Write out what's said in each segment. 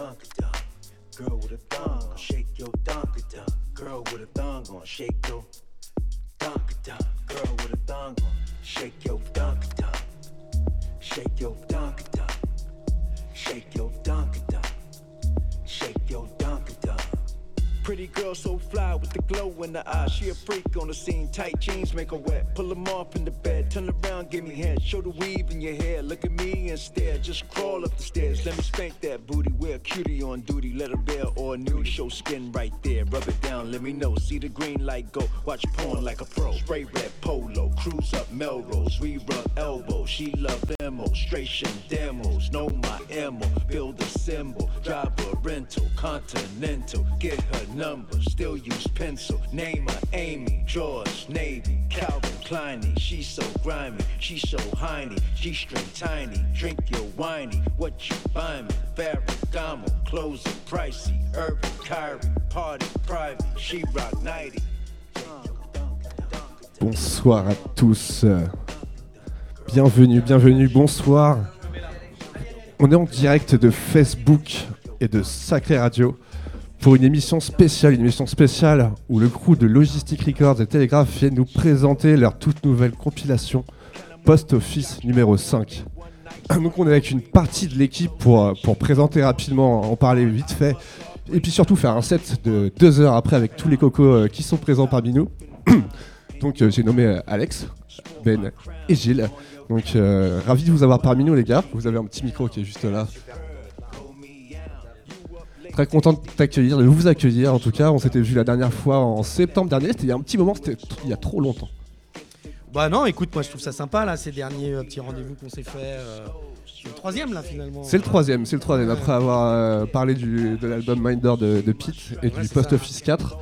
dunker dunk. Girl with a thong, gon' shake your dunker dunk. Girl with a thong, gon' shake your dunker dunk. Girl with a thong, gon' shake your dunker dunk. Shake your dunker dunk. Shake your dunker dunk. Shake your. Pretty girl so fly with the glow in the eye. She a freak on the scene. Tight jeans make her wet. Pull them off in the bed. Turn around, give me head. Show the weave in your hair. Look at me and stare. Just crawl up the stairs. Let me spank that booty. Wear a cutie on duty. Let her bear or nude. Show skin right there. Rub it down. Let me know. See the green light go. Watch porn like a pro. Spray red polo. Cruise up Melrose. We rub elbow. She love demo. Stration demos. Know my ammo. Build a symbol. Drive a rental. Continental. Get her number. Still use pencil. Name her Amy. George Navy. Calvin Kleiny. She so grimy. She so hiney. She string tiny. Drink your whiny. What you buy me? Ferragamo. Clothes are pricey. Urban Kyrie. Party private. She rock 90. Bonsoir à tous. Bienvenue, bienvenue, bonsoir. On est en direct de Facebook et de Sacré Radio pour une émission spéciale, une émission spéciale où le crew de Logistic Records et Telegraph viennent nous présenter leur toute nouvelle compilation Post Office numéro 5. Donc on est avec une partie de l'équipe pour, euh, pour présenter rapidement, en parler vite fait, et puis surtout faire un set de deux heures après avec tous les cocos euh, qui sont présents parmi nous. Donc euh, j'ai nommé Alex, Ben et Gilles. Donc ravi de vous avoir parmi nous les gars. Vous avez un petit micro qui est juste là. Très content de t'accueillir, de vous accueillir en tout cas. On s'était vu la dernière fois en septembre dernier, c'était il y a un petit moment, c'était il y a trop longtemps. Bah non, écoute, moi je trouve ça sympa là, ces derniers euh, petits rendez-vous qu'on s'est fait. euh, c'est le troisième là finalement. C'est le troisième, c'est le troisième. Après avoir euh, parlé du, de l'album Minder de, de Pete et Ouais, du Post ça. Office 4.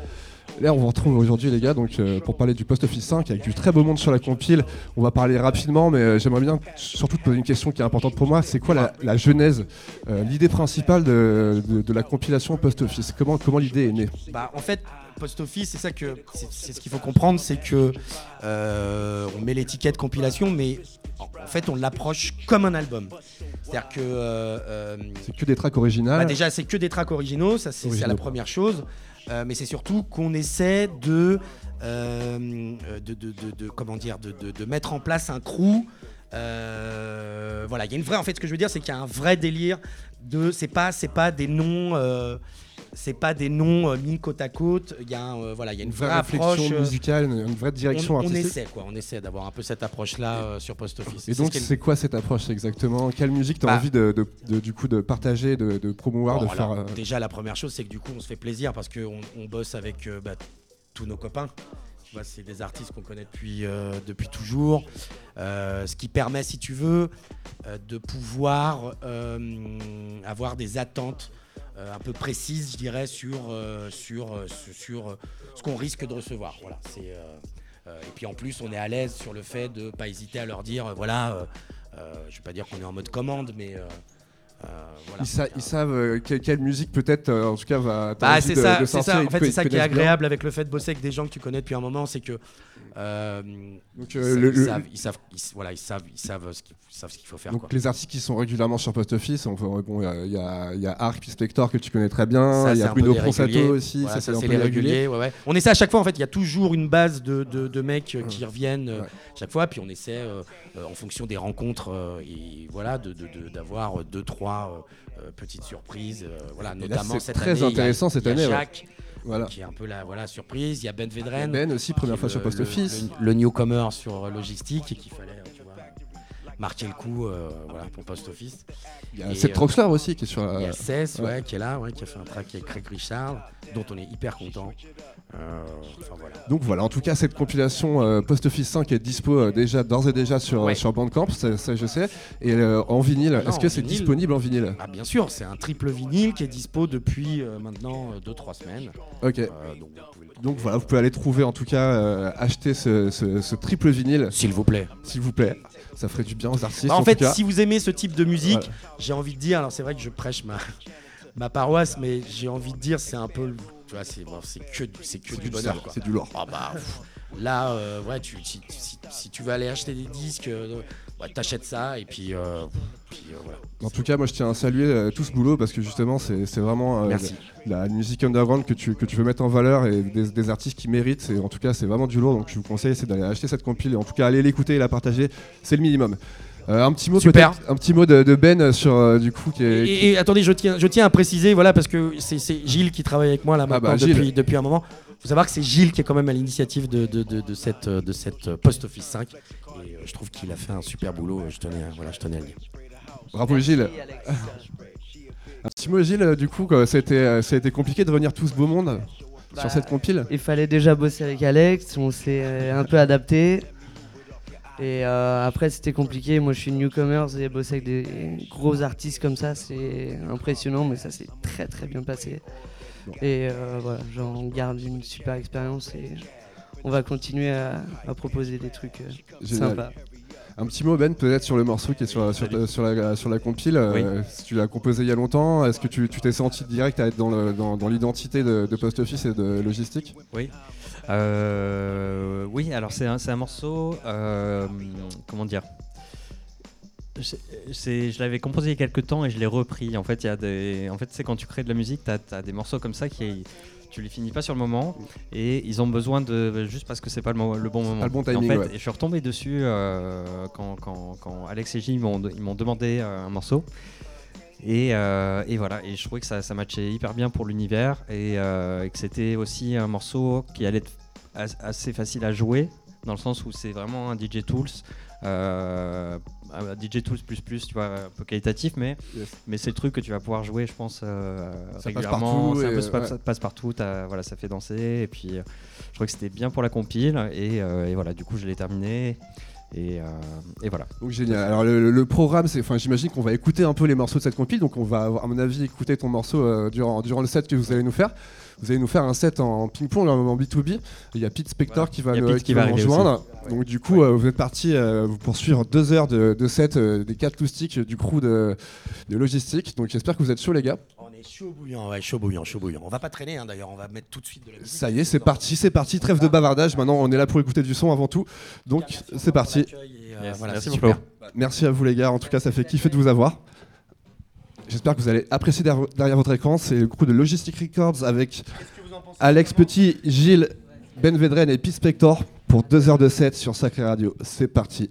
Là, on vous retrouve aujourd'hui, les gars, donc euh, pour parler du Post Office 5 avec du très beau monde sur la compile. On va parler rapidement, mais euh, j'aimerais bien surtout te poser une question qui est importante pour moi. C'est quoi la, la genèse, euh, l'idée principale de, de- de la compilation Post Office? Comment, comment l'idée est née? Bah en fait, Post Office, c'est ça que c'est ce qu'il faut comprendre, c'est que on met l'étiquette compilation, mais en fait on l'approche comme un album. C'est-à-dire que euh, C'est que des tracks originales. Bah déjà, c'est que des tracks originaux, ça c'est Originaux. la première chose. Euh, mais c'est surtout qu'on essaie de, euh, de, de, comment dire, de mettre en place un crew. Euh, voilà, il y a une vraie. En fait, ce que je veux dire, c'est qu'il y a un vrai délire de. C'est pas, c'est pas des noms. C'est pas des noms euh, mis côte à côte. Il y a, un, euh, voilà, il y a une une vraie vraie réflexion approche. euh, musicale, une, vraie direction on, on artistique. essaie quoi, on essaie d'avoir un peu cette approche-là euh, sur Post Office. Et C'est donc, ce c'est quoi cette approche exactement? Quelle musique t'as Bah. envie de, de- de- du coup de partager, de, de promouvoir, Bon, de faire alors, Déjà, la première chose, c'est que du coup, on se fait plaisir parce qu'on on bosse avec bah, tous nos copains. C'est des artistes qu'on connaît depuis, depuis toujours. Ce qui permet, si tu veux, de pouvoir avoir des attentes un peu précises, je dirais, sur, euh, sur, euh, sur, sur, euh, ce qu'on risque de recevoir. Voilà, c'est. euh, euh, et puis en plus, on est à l'aise sur le fait de pas hésiter à leur dire, euh, voilà, euh, euh, je vais pas dire qu'on est en mode commande, mais euh, euh, voilà. Ils, sa- ils savent euh, que- quelle musique peut-être, euh, en tout cas, va. Bah, c'est de- ça, de ça. En fait, c'est ça qui est agréable avec le fait de bosser avec des gens que tu connais depuis un moment, c'est que euh, Donc, ils, euh, le- ils le- savent, ils savent, ils- voilà, ils savent, ils savent ce qu'il ils savent ce qu'il faut faire. donc quoi. les artistes qui sont régulièrement sur Post Office, peut- bon, il y a- il y, a, il Arc puis Spector que tu connais très bien, il y a Bruno réguliers. aussi, Voilà, ça, ça, c'est les réguliers. ouais, ouais. On essaie à chaque fois, en fait, il y a toujours une base de, de- de mecs euh, qui reviennent euh, chaque fois, puis on essaie, euh, euh, en fonction des rencontres, euh, et voilà, de- de- de- d'avoir deux, trois euh, euh, petites surprises. euh, voilà, Et notamment c'est cette très année, il a- intéressant cette il année. Jacques, Voilà. qui est un peu la voilà, surprise. Il y a Ben Vedren. Ben aussi, première fois sur le- Post le- Office. Le, le newcomer sur logistique et qu'il fallait tu vois, marquer le coup euh, voilà, pour Post Office. Il y a Et, Seth euh, Troxler aussi qui est sur Il y la. a Cess, ouais. ouais, qui est là, ouais, qui a fait un track avec Craig Richard, dont on est hyper content. Euh, enfin, voilà. Donc voilà, en tout cas, cette compilation euh, Post Office 5 est dispo euh, déjà, d'ores et déjà sur, Ouais. sur Bandcamp, ça, ça, je sais. Et euh, en vinyle, est-ce que c'est disponible en vinyle? Ah, bien sûr, c'est un triple vinyle qui est dispo depuis euh, maintenant 2-3 semaines. Ok. Euh, donc, voilà, vous pouvez aller trouver, en tout cas, euh, acheter ce, ce- ce triple vinyle, S'il vous plaît. s'il vous plaît. Ça ferait du bien aux artistes. Bah, en en fait, tout cas. si vous aimez ce type de musique, Voilà. j'ai envie de dire, alors c'est vrai que je prêche ma, ma paroisse, mais j'ai envie de dire, c'est un peu, tu vois, c'est bon, c'est que, que du bonheur. c'est du lourd. Ah bah, là, euh, ouais, tu, si, si- si tu vas aller acheter des disques, euh, ouais, t'achètes ça et puis, euh, puis, euh, voilà. En tout cas, moi je tiens à saluer tout ce boulot parce que justement, c'est c'est vraiment la musique underground que tu, que tu veux mettre en valeur et des, des artistes qui méritent. Et en tout cas, c'est vraiment du lourd. Donc je vous conseille c'est d'aller acheter cette compile et en tout cas, aller l'écouter et la partager. C'est le minimum. Euh, un petit mot Super. un petit mot de, de Ben sur euh, du coup qui est. qui- Et, et attendez, je tiens, je tiens à préciser, voilà, parce que c'est c'est Gilles qui travaille avec moi là Ah maintenant bah, Gilles. depuis, depuis un moment. Il faut savoir que c'est Gilles qui est quand même à l'initiative de, de, de, de cette, de cette Post Office 5. Et euh, je trouve qu'il a fait un super boulot. Je tenais, à- voilà, je tenais à le dire. Bravo Gilles. Un petit mot Gilles, euh, du coup, quoi, ça, a été, euh, ça a été compliqué de revenir tout ce beau monde Bah, sur cette compile? Il fallait déjà bosser avec Alex, on s'est euh, un peu adapté. Et euh, après, c'était compliqué. Moi, je suis newcomer et bosser avec des gros artistes comme ça, c'est impressionnant, mais ça s'est très très bien passé. Et euh, voilà, j'en garde une super expérience et on va continuer à, à proposer des trucs euh, sympas. Un petit mot Ben peut-être sur le morceau qui est sur, sur, Salut. sur la, sur la compile. euh, tu l'as composé il y a longtemps, est-ce que tu t'es senti direct à être dans le- dans, dans l'identité de, de Post Office et de logistique? Oui. Euh, oui, alors c'est un, morceau. euh, comment dire je, l'avais composé il y a quelques temps et je l'ai repris. En fait, il y a des, en fait, c'est quand tu crées de la musique, tu as, des morceaux comme ça qui tu les finis pas sur le moment et ils ont besoin de juste parce que c'est pas le, mo- le bon moment. Le bon Et en timing, fait, ouais. je suis retombé dessus euh, quand, quand- quand Alex et Gilles m'ont demandé un morceau. Et, euh, et voilà, et je trouvais que ça, ça matchait hyper bien pour l'univers et, euh, et que c'était aussi un morceau qui allait être as- assez facile à jouer dans le sens où c'est vraiment un DJ Tools, euh, un DJ Tools plus plus, tu vois, un peu qualitatif, mais, Yes. mais c'est le truc que tu vas pouvoir jouer, je pense, euh, passe régulièrement. partout et, peu- ça, ouais. ça passe partout, voilà, ça fait danser, et puis euh, je trouvais que c'était bien pour la compile, et, euh, et voilà, du coup je l'ai terminé. Et, euh, et voilà. Donc génial. Alors le, programme, c'est, enfin j'imagine qu'on va écouter un peu les morceaux de cette compile, donc on va à mon avis écouter ton morceau euh, durant, durant le set que vous allez nous faire. Vous allez nous faire un set en ping-pong, en B2B. Il y a Pete Spector Voilà. qui va, nous, Pete qui qui va va nous arriver rejoindre. Donc du coup, euh, vous êtes parti vous poursuivre deux heures de, de set des quatre loustiques du crew de, de logistique. Donc j'espère que vous êtes chauds les gars. Est chaud bouillant, ouais, chaud bouillant, chaud bouillant. On va pas traîner hein, d'ailleurs, on va mettre tout de suite de la musique. Ça y est, c'est parti, c'est parti. Trêve de bavardage. Maintenant, on est là pour écouter du son avant tout. Donc c'est parti. Euh, Yes, voilà, merci super. À vous les gars, en tout cas ça fait kiffer de vous avoir. J'espère que vous allez apprécier derrière, derrière votre écran, c'est le crew de Logistic Records avec Alex Petit, Gilles, Ben Vedren et Pete Spector pour 2 heures de set sur Sacré Radio. C'est parti.